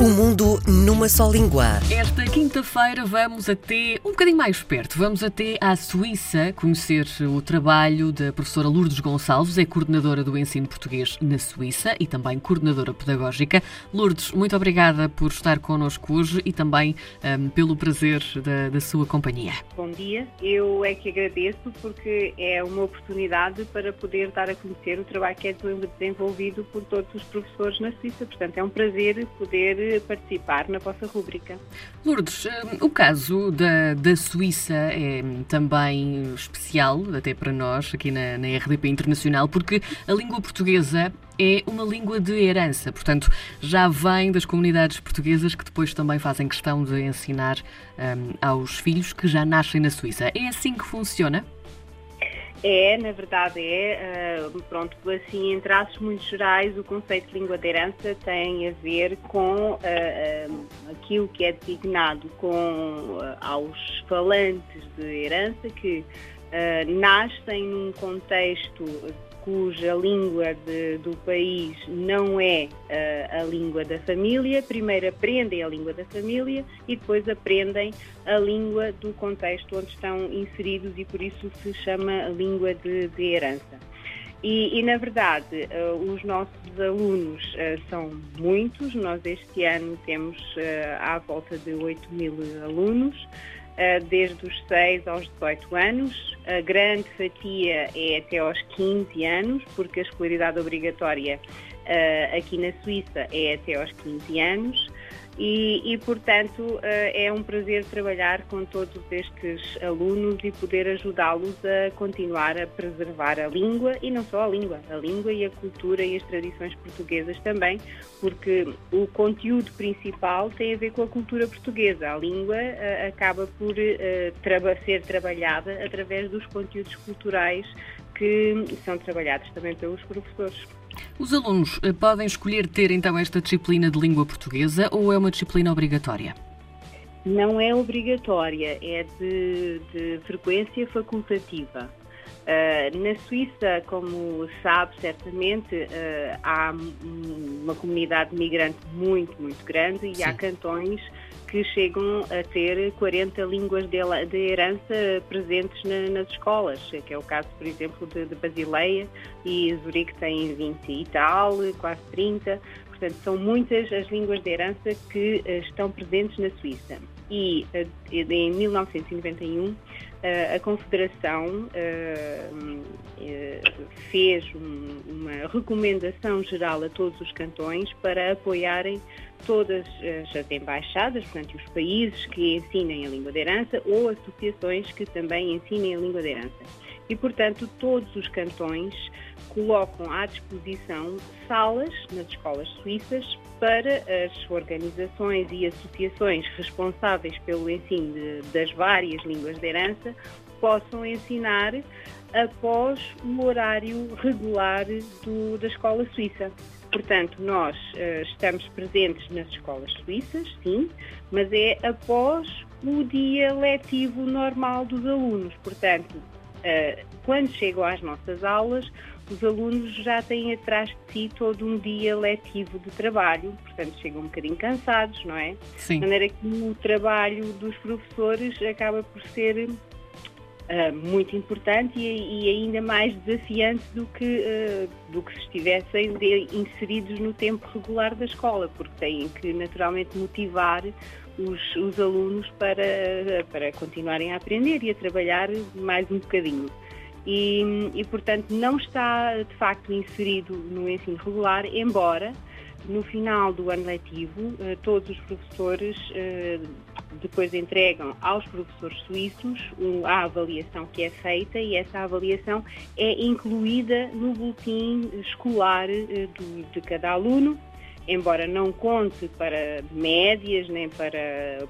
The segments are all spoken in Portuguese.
O mundo numa só língua. Esta quinta-feira vamos até um bocadinho mais perto. Vamos até à Suíça conhecer o trabalho da professora Lourdes Gonçalves, é coordenadora do ensino português na Suíça e também coordenadora pedagógica. Lourdes, muito obrigada por estar connosco hoje e também um, pelo prazer da, da sua companhia. Bom dia, eu é que agradeço porque é uma oportunidade para poder dar a conhecer o trabalho que é desenvolvido por todos os professores na Suíça. Portanto, é um prazer poder participar na vossa rúbrica. Lourdes, eh, o caso da, da Suíça é também especial, até para nós, aqui na, na RDP Internacional, porque a língua portuguesa é uma língua de herança, portanto, já vem das comunidades portuguesas que depois também fazem questão de ensinar um, aos filhos que já nascem na Suíça. É assim que funciona? É, na verdade é, uh, pronto, assim em traços muito gerais o conceito de língua de herança tem a ver com uh, uh, aquilo que é designado com aos falantes de herança que nascem num contexto cuja língua de, do país não é uh, a língua da família, primeiro aprendem a língua da família e depois aprendem a língua do contexto onde estão inseridos e por isso se chama língua de, de herança. E, e, na verdade, uh, os nossos alunos uh, são muitos, nós este ano temos à volta de 8 mil alunos. Eh, desde os 6 aos 18 anos. A grande fatia é até aos 15 anos, porque a escolaridade obrigatória eh, aqui na Suíça é até aos 15 anos. E, e, portanto, eh, é um prazer trabalhar com todos estes alunos e poder ajudá-los a continuar a preservar a língua e não só a língua, a língua e a cultura e as tradições portuguesas também, porque o conteúdo principal tem a ver com a cultura portuguesa. A língua uh, acaba por traba ser trabalhada através dos conteúdos culturais que são trabalhados também pelos professores. Os alunos eh, podem escolher ter então esta disciplina de língua portuguesa ou é uma disciplina obrigatória? Não é obrigatória, é de, de frequência facultativa. Uh, na Suíça, como sabe certamente, uh, há uma comunidade migrante muito, muito grande Sim. e há cantões que chegam a ter 40 línguas de, de herança presentes na, nas escolas, que é o caso, por exemplo, de, de Basileia e Zurique tem 20 e tal, quase 30. Portanto, são muitas as línguas de herança que uh, estão presentes na Suíça. E em 1991 uh, a Confederação fez um, uma recomendação geral a todos os cantões para apoiarem todas as embaixadas, portanto, os países que ensinem a língua de herança ou associações que também ensinem a língua de herança. E, portanto, todos os cantões colocam à disposição salas nas escolas suíças para as organizações e associações responsáveis pelo ensino de, das várias línguas de herança possam ensinar após o horário regular do, da escola suíça. Portanto, nós uh, estamos presentes nas escolas suíças, sim, mas é após o dia letivo normal dos alunos. Portanto, quando chegam às nossas aulas, os alunos já têm atrás de si todo um dia letivo de trabalho, portanto chegam um bocadinho cansados, não é? Sim. De maneira que o trabalho dos professores acaba por ser uh, muito importante e, e, ainda mais desafiante do que, uh, do que se estivessem inseridos no tempo regular da escola, porque têm que naturalmente motivar os, os alunos para, para continuarem a aprender e a trabalhar mais um bocadinho. E, e, portanto, não está de facto inserido no ensino regular, embora no final do ano letivo eh, todos os professores depois entregam aos professores suíços a avaliação que é feita e essa avaliação é incluída no boletim escolar eh, de cada aluno, embora não conte para médias nem para,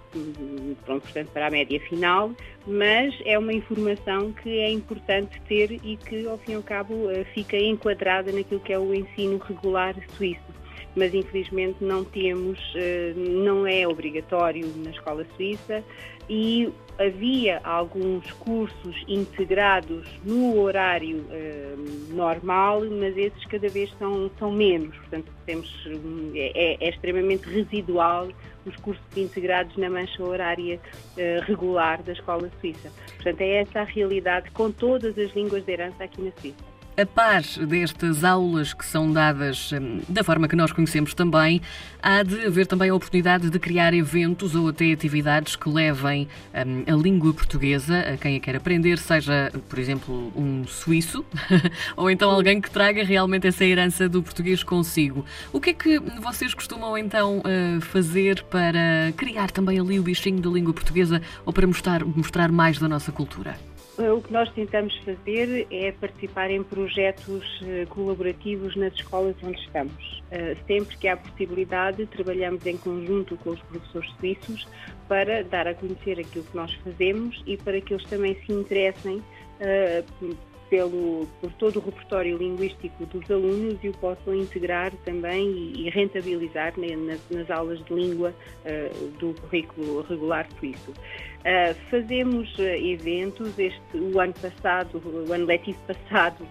pronto, portanto, para a média final, mas é uma informação que é importante ter e que, ao fim e ao cabo, eh, fica enquadrada naquilo que é o ensino regular suíço. Mas infelizmente não temos, não é obrigatório na escola suíça e havia alguns cursos integrados no horário eh, normal, mas esses cada vez são, são menos. Portanto, temos, é, é, extremamente residual os cursos integrados na mancha horária eh, regular da escola suíça. Portanto, é essa a realidade com todas as línguas de herança aqui na Suíça. A par destas aulas que são dadas hum, da forma que nós conhecemos também, há de haver também a oportunidade de criar eventos ou até atividades que levem hum, a língua portuguesa a quem a quer aprender, seja, por exemplo, um suíço ou então alguém que traga realmente essa herança do português consigo. O que é que vocês costumam então eh, fazer para criar também ali o bichinho da língua portuguesa ou para mostrar, mostrar mais da nossa cultura? O que nós tentamos fazer é participar em projetos eh, colaborativos nas escolas onde estamos. Eh, sempre que há possibilidade, trabalhamos em conjunto com os professores suíços para dar a conhecer aquilo que nós fazemos e para que eles também se interessem eh, pelo, por todo o repertório linguístico dos alunos e o possam integrar também e, e rentabilizar né, nas, nas, aulas de língua uh, do currículo regular suíço. Uh, fazemos uh, eventos, este, o ano passado, o ano letivo passado,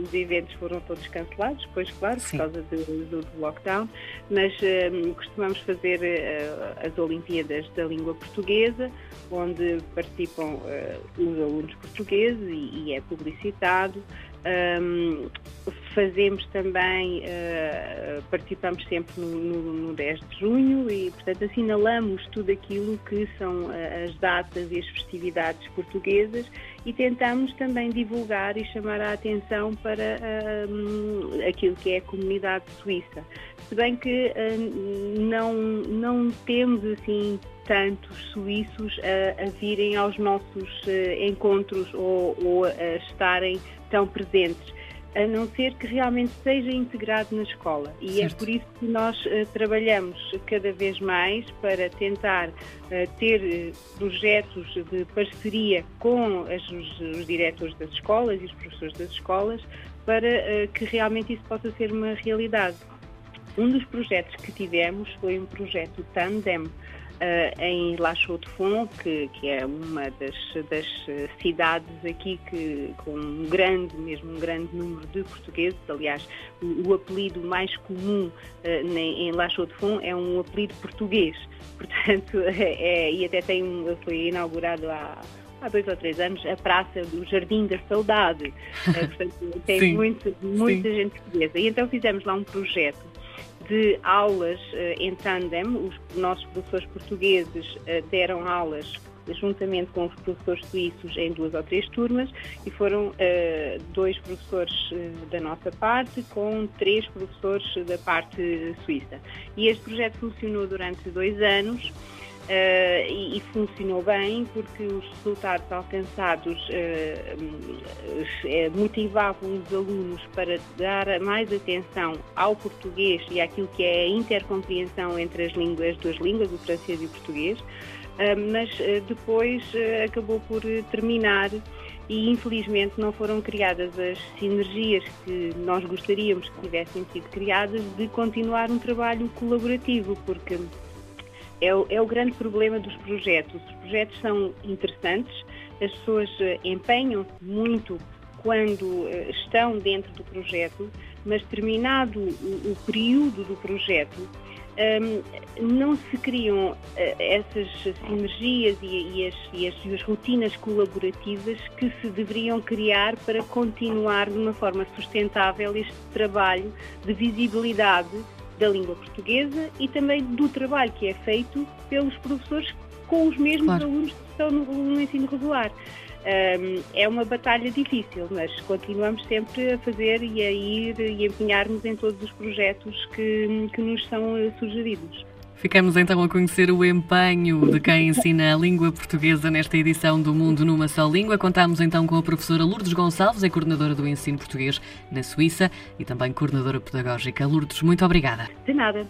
os eventos foram todos cancelados, pois claro, Sim. por causa do, do, do lockdown, mas costumamos fazer as Olimpíadas da Língua Portuguesa, onde participam os alunos portugueses e, e é publicidade um, fazemos também, uh, participamos sempre no, no, no, 10 de junho e, portanto, assinalamos tudo aquilo que são uh, as datas e as festividades portuguesas e tentamos também divulgar e chamar a atenção para uh, aquilo que é a comunidade suíça. Se bem que uh, não, não temos assim tantos suíços a, a virem aos nossos uh, encontros ou, ou a estarem tão presentes a não ser que realmente seja integrado na escola. E é certo. é por isso que nós uh, trabalhamos cada vez mais para tentar uh, ter uh, projetos de parceria com as, os, os, diretores das escolas e os professores das escolas para que realmente isso possa ser uma realidade. Um dos projetos que tivemos foi um projeto Tandem, uh, em La Chaux-de-Fonds, que, que, é uma das, das, cidades aqui que, com um grande, mesmo um grande número de portugueses. Aliás, o, o apelido mais comum uh, em La Chaux-de-Fonds é um apelido português. Portanto, é, e até tem um, foi inaugurado há há dois ou três anos, a Praça do Jardim da Saudade. Eh, portanto, tem muito, muita Sim. gente portuguesa. E então fizemos lá um projeto de aulas uh, em tandem. Os nossos professores portugueses uh, deram aulas juntamente com os professores suíços em duas ou três turmas e foram uh, dois professores da nossa parte com três professores da parte suíça. E este projeto funcionou durante dois anos Uh, e, e, funcionou bem porque os resultados alcançados uh, uh, motivavam os alunos para dar mais atenção ao português e àquilo que é a intercompreensão entre as línguas, as duas línguas, o francês e o português, mas depois acabou por terminar e infelizmente não foram criadas as sinergias que nós gostaríamos que tivessem sido criadas de continuar um trabalho colaborativo, porque é o, é o grande problema dos projetos. Os projetos são interessantes, as pessoas eh, empenham-se muito quando eh, estão dentro do projeto, mas terminado o, o período do projeto, um, não se criam uh, essas sinergias e, e, as, e, as, e, as, rotinas colaborativas que se deveriam criar para continuar de uma forma sustentável este trabalho de visibilidade da língua portuguesa e também do trabalho que é feito pelos professores com os mesmos claro. alunos que estão no, no ensino regular. Um, é uma batalha difícil, mas continuamos sempre a fazer e a ir e empenhar-nos em todos os projetos que, que nos são sugeridos. Ficamos então a conhecer o empenho de quem ensina a língua portuguesa nesta edição do Mundo numa Só Língua. Contamos então com a professora Lourdes Gonçalves, é coordenadora do ensino português na Suíça e também coordenadora pedagógica. Lourdes, muito obrigada. De nada.